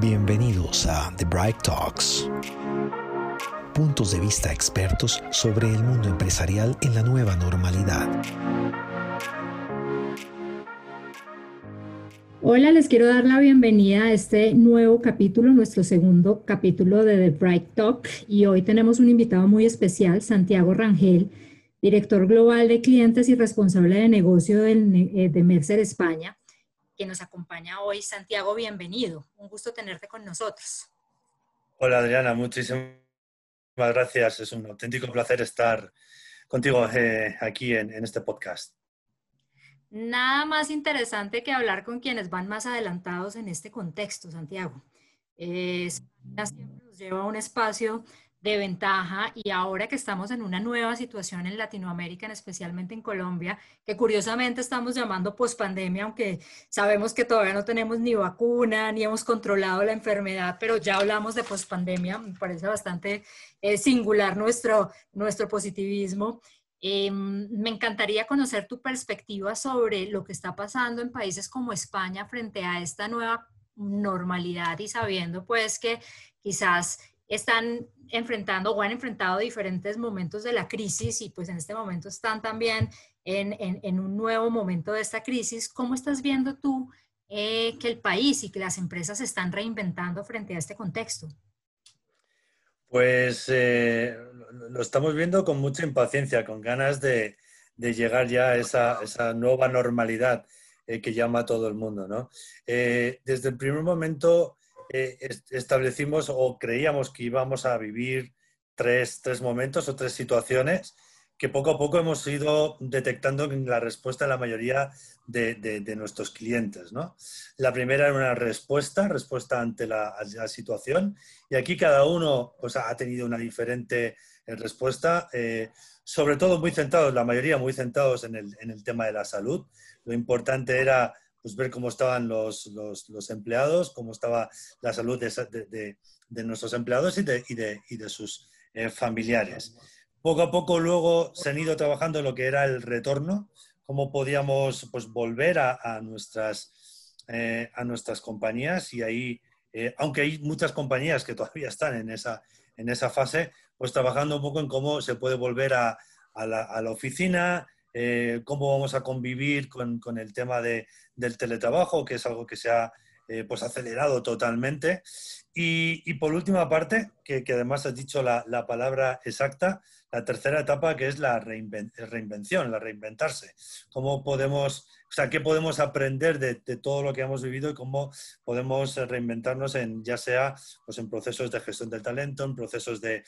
Bienvenidos a The Bright Talks. Puntos de vista expertos sobre el mundo empresarial en la nueva normalidad. Hola, les quiero dar la bienvenida a este nuevo capítulo, nuestro segundo capítulo de The Bright Talk. Y hoy tenemos un invitado muy especial, Santiago Rangel, director global de clientes y responsable de negocio eh, de Mercer España que nos acompaña hoy. Santiago, bienvenido. Un gusto tenerte con nosotros. Hola Adriana, muchísimas gracias. Es un auténtico placer estar contigo eh, aquí en, este podcast. Nada más interesante que hablar con quienes van más adelantados en este contexto, Santiago. Siempre nos lleva a un espacio de ventaja y ahora que estamos en una nueva situación en Latinoamérica, especialmente en Colombia, que curiosamente estamos llamando pospandemia, aunque sabemos que todavía no tenemos ni vacuna, ni hemos controlado la enfermedad, pero ya hablamos de pospandemia, me parece bastante eh, singular nuestro, nuestro positivismo. Em, me encantaría conocer tu perspectiva sobre lo que está pasando en países como España frente a esta nueva normalidad y sabiendo pues que quizás están enfrentando o han enfrentado diferentes momentos de la crisis y pues en este momento están también en, un nuevo momento de esta crisis. ¿Cómo estás viendo tú eh, que el país y que las empresas se están reinventando frente a este contexto? Pues eh, lo estamos viendo con mucha impaciencia, con ganas de, llegar ya a esa, nueva normalidad eh, que llama a todo el mundo. ¿no? desde el primer momento eh, establecimos o creíamos que íbamos a vivir tres, momentos o tres situaciones que poco a poco hemos ido detectando en la respuesta de la mayoría de, nuestros clientes. ¿no? La primera era una respuesta, respuesta ante la, situación, y aquí cada uno pues, ha tenido una diferente eh, respuesta, eh, sobre todo muy centrados, la mayoría muy centrados en el, en el tema de la salud. Lo importante era pues ver cómo estaban los, los, empleados, cómo estaba la salud de, de, nuestros empleados y de, y y de sus eh, familiares. Poco a poco luego se han ido trabajando en lo que era el retorno, cómo podíamos pues, volver a, nuestras, eh, a nuestras compañías y ahí, eh, aunque hay muchas compañías que todavía están en esa, en esa fase, pues trabajando un poco en cómo se puede volver a, a la oficina, eh, cómo vamos a convivir con, el tema del teletrabajo, que es algo que se ha eh, pues acelerado totalmente. Y, por última parte, que, además has dicho la, la, palabra exacta, la tercera etapa que es la reinvención, la reinventarse. ¿Cómo podemos o sea, ¿qué podemos aprender de, todo lo que hemos vivido y cómo podemos reinventarnos en, ya sea pues en procesos de gestión del talento, en procesos de,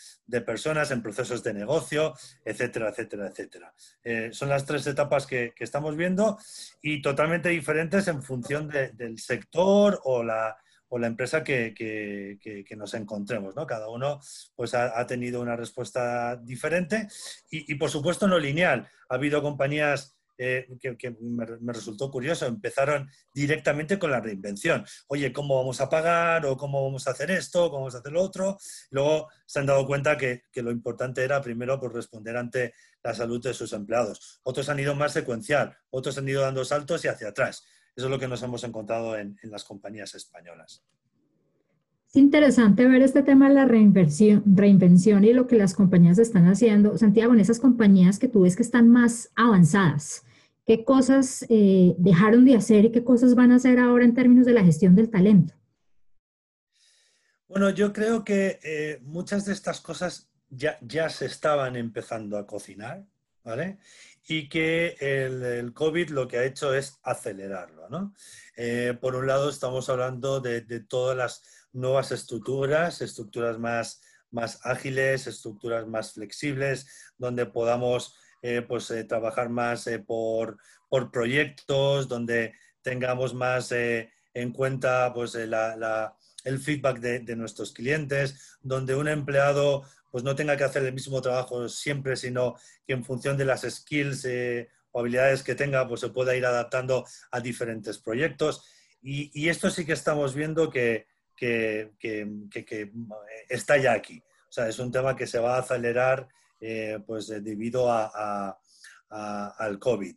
personas, en procesos de negocio, etcétera, etcétera, etcétera. Eh, son las tres etapas que, estamos viendo y totalmente diferentes en función del sector o la, o la empresa que, nos encontremos. ¿no? Cada uno pues, ha, tenido una respuesta diferente y, y, por supuesto, no lineal. Ha habido compañías eh, que, me, resultó curioso. Empezaron directamente con la reinvención. Oye, ¿cómo vamos a pagar? ¿O cómo vamos a hacer esto? ¿Cómo vamos a hacer lo otro? Luego se han dado cuenta que, lo importante era primero pues, responder ante la salud de sus empleados. Otros han ido más secuencial, otros han ido dando saltos y hacia atrás. Eso es lo que nos hemos encontrado en, las compañías españolas. Es interesante ver este tema de la reinvención, reinvención y lo que las compañías están haciendo. Santiago, en esas compañías que tú ves que están más avanzadas, ¿qué cosas eh, dejaron de hacer y qué cosas van a hacer ahora en términos de la gestión del talento? Bueno, yo creo que eh, muchas de estas cosas ya, ya se estaban empezando a cocinar, ¿vale? Y que el, COVID lo que ha hecho es acelerarlo, ¿no? Eh, por un lado, estamos hablando de, de todas las nuevas estructuras, estructuras más, más ágiles, estructuras más flexibles, donde podamos eh, pues, eh, trabajar más eh, por, por, proyectos, donde tengamos más en cuenta pues, la, el feedback de, de, nuestros clientes, donde un empleado pues, no tenga que hacer el mismo trabajo siempre, sino que en función de las skills o habilidades que tenga, pues se pueda ir adaptando a diferentes proyectos. Y, y esto sí que estamos viendo que, que, está ya aquí. O sea, es un tema que se va a acelerar eh, pues, eh, debido a, al COVID.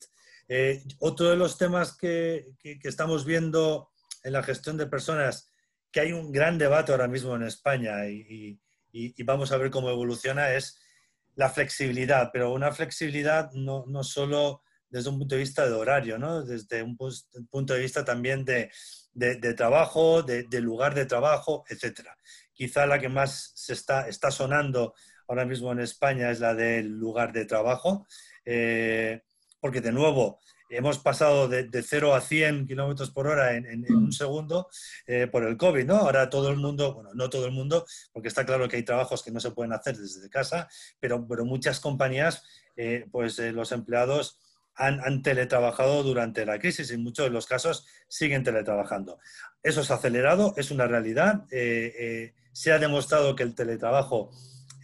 Eh, otro de los temas que, estamos viendo en la gestión de personas, que hay un gran debate ahora mismo en España y, vamos a ver cómo evoluciona, es la flexibilidad, pero una flexibilidad no, no solo desde un punto de vista de horario, ¿no? desde un punto de vista también de, de, trabajo, de, lugar de trabajo, etc. Quizá la que más se está, está sonando ahora mismo en España es la del lugar de trabajo, eh, porque de nuevo hemos pasado de, 0 a 100 kilómetros por hora en, un segundo eh, por el COVID, ¿no? Ahora todo el mundo, bueno, no todo el mundo, porque está claro que hay trabajos que no se pueden hacer desde casa, pero, pero muchas compañías, eh, pues los empleados han, teletrabajado durante la crisis y en muchos de los casos siguen teletrabajando. Eso ha acelerado, es una realidad. Se ha demostrado que el teletrabajo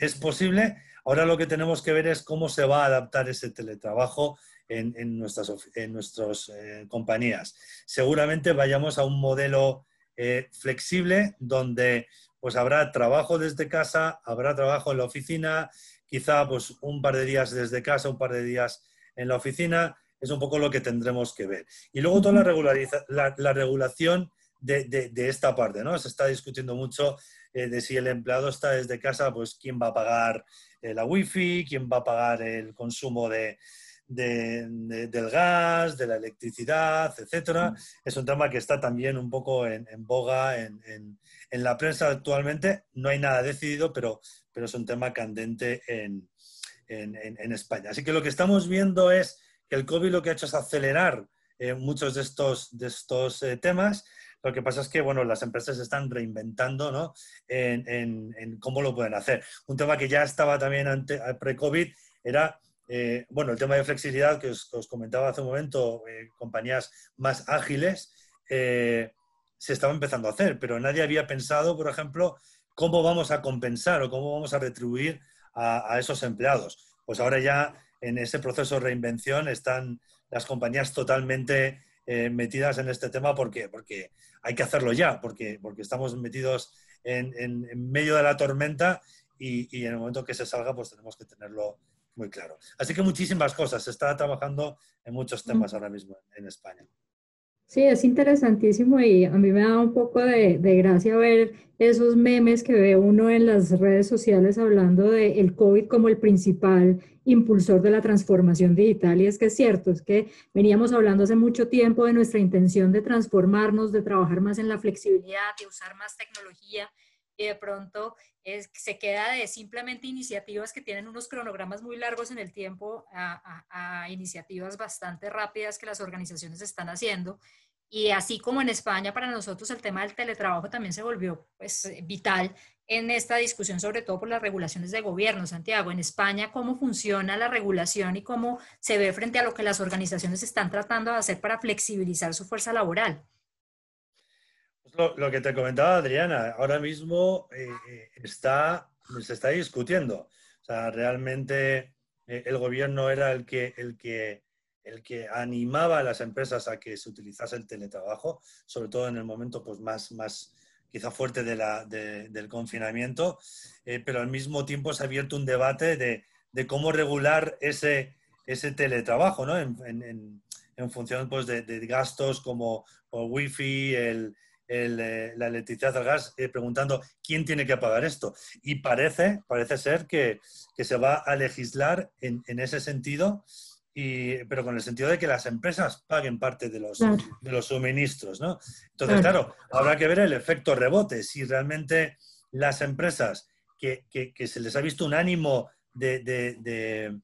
es posible. Ahora lo que tenemos que ver es cómo se va a adaptar ese teletrabajo en, nuestras, en eh, compañías. Seguramente vayamos a un modelo flexible donde pues habrá trabajo desde casa, habrá trabajo en la oficina, quizá pues un par de días desde casa, un par de días en la oficina, es un poco lo que tendremos que ver. Y luego toda la, la, regulación de, esta parte, ¿no? Se está discutiendo mucho eh, de si el empleado está desde casa, pues quién va a pagar eh, la wifi, quién va a pagar el consumo de, del gas, de la electricidad, etcétera. Es un tema que está también un poco en, boga en, la prensa actualmente. No hay nada decidido, pero, pero es un tema candente en, en, España. Así que lo que estamos viendo es que el COVID lo que ha hecho es acelerar eh, muchos de estos, de estos eh, temas. Lo que pasa es que bueno, las empresas se están reinventando ¿no? en, cómo lo pueden hacer. Un tema que ya estaba también pre-COVID era eh, bueno, el tema de flexibilidad que os, comentaba hace un momento, compañías más ágiles, se estaba empezando a hacer, pero nadie había pensado, por ejemplo, cómo vamos a compensar o cómo vamos a retribuir a, esos empleados. Pues ahora ya en ese proceso de reinvención están las compañías totalmente eh, metidas en este tema porque, porque hay que hacerlo ya, porque, porque estamos metidos en, en, medio de la tormenta y, y, en el momento que se salga pues tenemos que tenerlo muy claro. Así que muchísimas cosas, se está trabajando en muchos temas ahora mismo en España. Sí, es interesantísimo y a mí me da un poco de, gracia ver esos memes que ve uno en las redes sociales hablando del el COVID como el principal impulsor de la transformación digital. Y es que es cierto, es que veníamos hablando hace mucho tiempo de nuestra intención de transformarnos, de trabajar más en la flexibilidad, de usar más tecnología y de pronto se queda de simplemente iniciativas que tienen unos cronogramas muy largos en el tiempo a, a, iniciativas bastante rápidas que las organizaciones están haciendo. Y así como en España, para nosotros el tema del teletrabajo también se volvió pues, vital en esta discusión, sobre todo por las regulaciones de gobierno, Santiago. En España, ¿cómo funciona la regulación y cómo se ve frente a lo que las organizaciones están tratando de hacer para flexibilizar su fuerza laboral? Lo, que te comentaba Adriana, ahora mismo eh, eh, está, se está discutiendo. O sea, realmente eh, el gobierno era el que, el, que, el que animaba a las empresas a que se utilizase el teletrabajo, sobre todo en el momento pues, más, más quizá fuerte de del confinamiento, pero al mismo tiempo se ha abierto un debate de, de cómo regular ese, ese teletrabajo, ¿no? En, función pues, de, gastos como el wifi, el, eh, la electricidad, el gas, eh, preguntando quién tiene que pagar esto. Y parece, parece ser que, se va a legislar en, ese sentido, y, pero con el sentido de que las empresas paguen parte de los, de los suministros. ¿no? Entonces, claro. habrá que ver el efecto rebote, si realmente las empresas que, se les ha visto un ánimo de,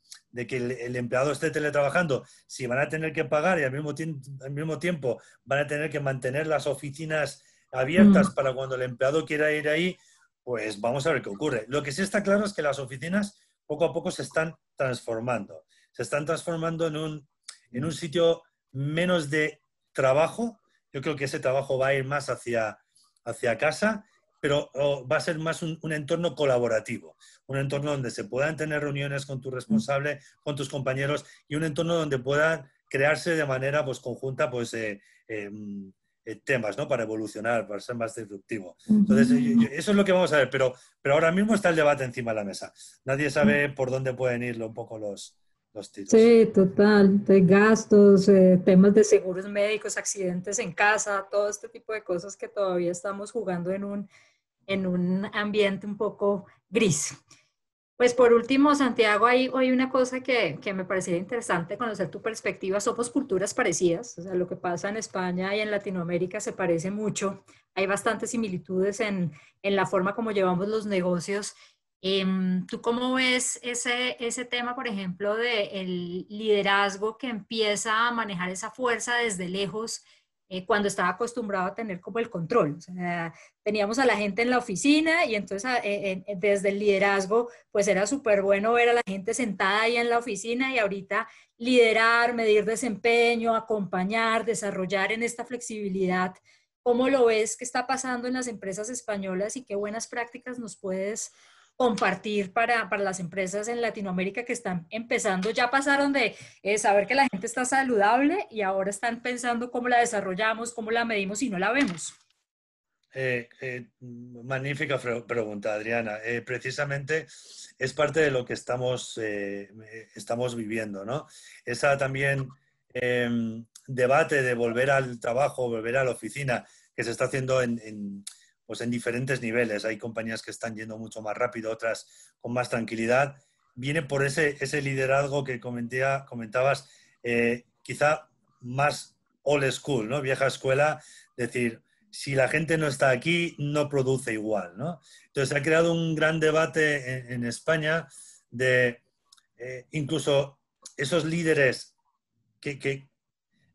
que el, empleado esté teletrabajando, si van a tener que pagar y al mismo, al mismo tiempo van a tener que mantener las oficinas abiertas mm. para cuando el empleado quiera ir ahí, pues vamos a ver qué ocurre. Lo que sí está claro es que las oficinas poco a poco se están transformando. Se están transformando en un, en un sitio menos de trabajo. Yo creo que ese trabajo va a ir más hacia, hacia casa pero va a ser más un, entorno colaborativo, un entorno donde se puedan tener reuniones con tu responsable, con tus compañeros y un entorno donde puedan crearse de manera pues, conjunta pues, eh, em, eh, temas ¿no? para evolucionar, para ser más disruptivo. Entonces, eso es lo que vamos a ver, pero, pero ahora mismo está el debate encima de la mesa. Nadie sabe por dónde pueden ir un poco los, los. Sí, total. De gastos, eh, temas de seguros médicos, accidentes en casa, todo este tipo de cosas que todavía estamos jugando en un, en un ambiente un poco gris. Pues por último, Santiago, hay hoy una cosa que, que, me parecía interesante conocer tu perspectiva. Somos culturas parecidas, o sea, lo que pasa en España y en Latinoamérica se parece mucho. Hay bastantes similitudes en, en la forma como llevamos los negocios. Em, ¿Tú cómo ves ese, ese tema, por ejemplo, del liderazgo que empieza a manejar esa fuerza desde lejos? Eh, cuando estaba acostumbrado a tener como el control. Teníamos a la gente en la oficina y entonces ah, eh, desde el liderazgo, pues era súper bueno ver a la gente sentada ahí en la oficina y ahorita liderar, medir desempeño, acompañar, desarrollar en esta flexibilidad. ¿Cómo lo ves que está pasando en las empresas españolas y qué buenas prácticas nos puedes compartir para, para, las empresas en Latinoamérica que están empezando, ya pasaron de eh, saber que la gente está saludable y ahora están pensando cómo la desarrollamos, cómo la medimos y no la vemos. Eh, eh, magnífica pregunta, Adriana. precisamente es parte de lo que estamos, estamos viviendo, ¿no? Esa también em, debate de volver al trabajo, volver a la oficina que se está haciendo en pues en diferentes niveles. Hay compañías que están yendo mucho más rápido, otras con más tranquilidad. Viene por ese, ese liderazgo que comentabas, eh, quizá más old school, ¿no? Vieja escuela, decir, si la gente no está aquí, no produce igual, ¿no? Entonces ha creado un gran debate en, España de eh, incluso esos líderes que,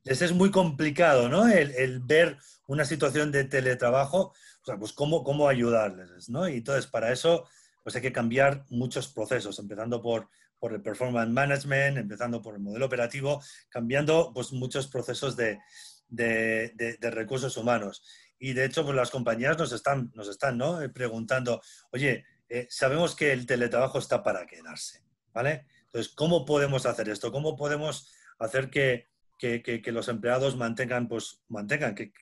les es muy complicado, ¿no? El, ver una situación de teletrabajo, o sea, pues cómo, cómo ayudarles, ¿no? Y entonces para eso pues hay que cambiar muchos procesos, empezando por, por el performance management, empezando por el modelo operativo, cambiando pues muchos procesos de, de, de, recursos humanos. Y de hecho, pues las compañías nos están, nos están ¿no? Eh, preguntando, oye, eh, sabemos que el teletrabajo está para quedarse, ¿vale? Entonces, ¿cómo podemos hacer esto? ¿Cómo podemos hacer que, que, los empleados mantengan, pues, mantengan, que,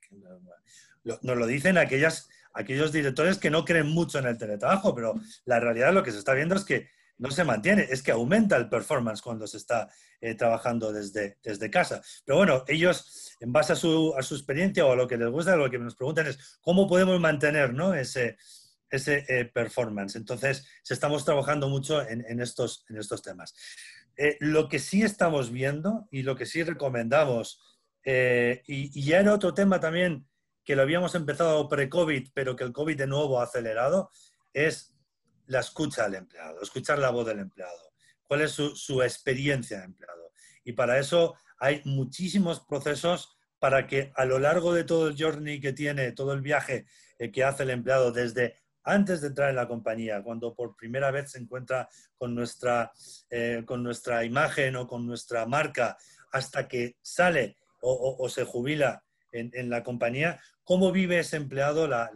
nos lo dicen aquellas, aquellos directores que no creen mucho en el teletrabajo, pero la realidad lo que se está viendo es que no se mantiene, es que aumenta el performance cuando se está eh, trabajando desde, desde casa. Pero bueno, ellos, en base a su, a su experiencia o a lo que les gusta, lo que nos preguntan es cómo podemos mantener ¿no? ese, ese eh, performance. Entonces, estamos trabajando mucho en, estos, en estos temas. Eh, lo que sí estamos viendo y lo que sí recomendamos, y, y, ya era otro tema también que lo habíamos empezado pre-COVID, pero que el COVID de nuevo ha acelerado, es la escucha al empleado, escuchar la voz del empleado, cuál es su, experiencia de empleado. Y para eso hay muchísimos procesos para que a lo largo de todo el journey que tiene, todo el viaje eh, que hace el empleado desde antes de entrar en la compañía, cuando por primera vez se encuentra con nuestra, eh, con nuestra imagen o con nuestra marca, hasta que sale o, se jubila en, en, la compañía, cómo vive ese empleado la,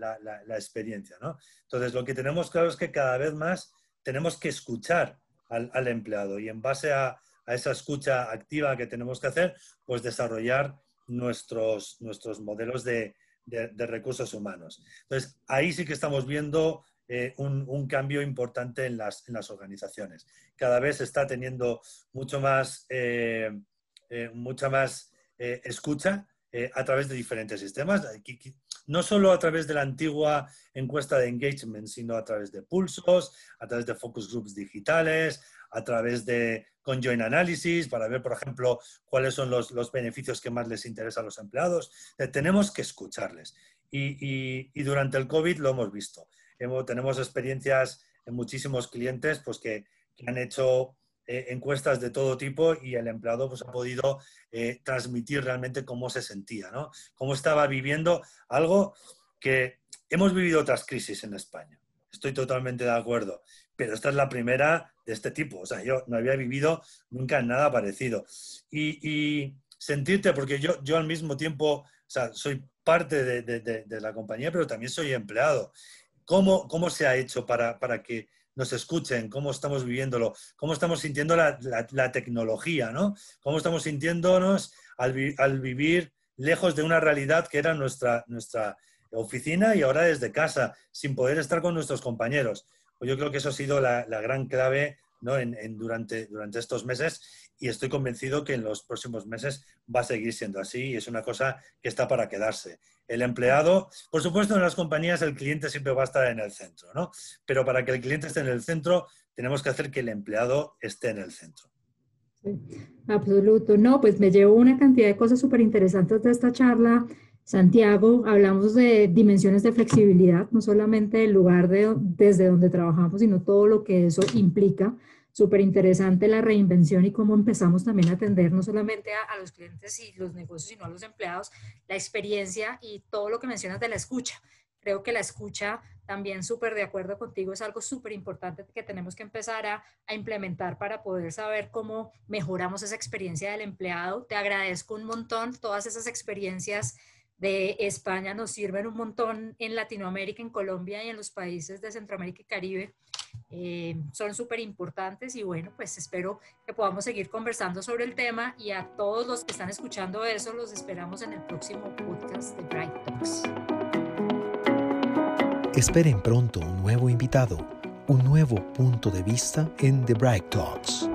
experiencia. ¿no? Entonces, lo que tenemos claro es que cada vez más tenemos que escuchar al, empleado y en base a, esa escucha activa que tenemos que hacer, pues desarrollar nuestros, nuestros modelos de, recursos humanos. Entonces, ahí sí que estamos viendo eh, un, cambio importante en las, organizaciones. Cada vez se está teniendo mucho más, eh, eh, mucha más escucha a través de diferentes sistemas, no solo a través de la antigua encuesta de engagement, sino a través de pulsos, a través de focus groups digitales, a través de conjoint analysis, para ver, por ejemplo, cuáles son los, beneficios que más les interesa a los empleados. Tenemos que escucharles. Y, durante el COVID lo hemos visto. tenemos experiencias en muchísimos clientes pues, que han hecho eh, encuestas de todo tipo y el empleado pues, ha podido eh, transmitir realmente cómo se sentía, ¿no? Cómo estaba viviendo algo que hemos vivido otras crisis en España. Estoy totalmente de acuerdo, pero esta es la primera de este tipo. O sea, yo no había vivido nunca nada parecido. Y, sentirte, porque yo, yo al mismo tiempo, o sea, soy parte de, de, la compañía, pero también soy empleado. ¿Cómo, cómo se ha hecho para, para que nos escuchen, cómo estamos viviéndolo, cómo estamos sintiendo la, tecnología, ¿no? Cómo estamos sintiéndonos al, vivir lejos de una realidad que era nuestra, nuestra oficina y ahora desde casa, sin poder estar con nuestros compañeros. Pues yo creo que eso ha sido la, gran clave durante, estos meses y estoy convencido que en los próximos meses va a seguir siendo así y es una cosa que está para quedarse. El empleado, por supuesto en las compañías el cliente siempre va a estar en el centro, ¿no? pero para que el cliente esté en el centro tenemos que hacer que el empleado esté en el centro. Absoluto. No, pues me llevo una cantidad de cosas súper interesantes de esta charla. Santiago, hablamos de dimensiones de flexibilidad, no solamente el lugar de, desde donde trabajamos, sino todo lo que eso implica. Súper interesante la reinvención y cómo empezamos también a atender no solamente a, los clientes y los negocios, sino a los empleados, la experiencia y todo lo que mencionas de la escucha. Creo que la escucha, también súper de acuerdo contigo, es algo súper importante que tenemos que empezar a, implementar para poder saber cómo mejoramos esa experiencia del empleado. Te agradezco un montón todas esas experiencias de España nos sirven un montón en Latinoamérica, en Colombia y en los países de Centroamérica y Caribe. Eh, son súper importantes y bueno, pues espero que podamos seguir conversando sobre el tema y a todos los que están escuchando eso los esperamos en el próximo podcast de Bright Talks. Esperen pronto un nuevo invitado, un nuevo punto de vista en The Bright Talks.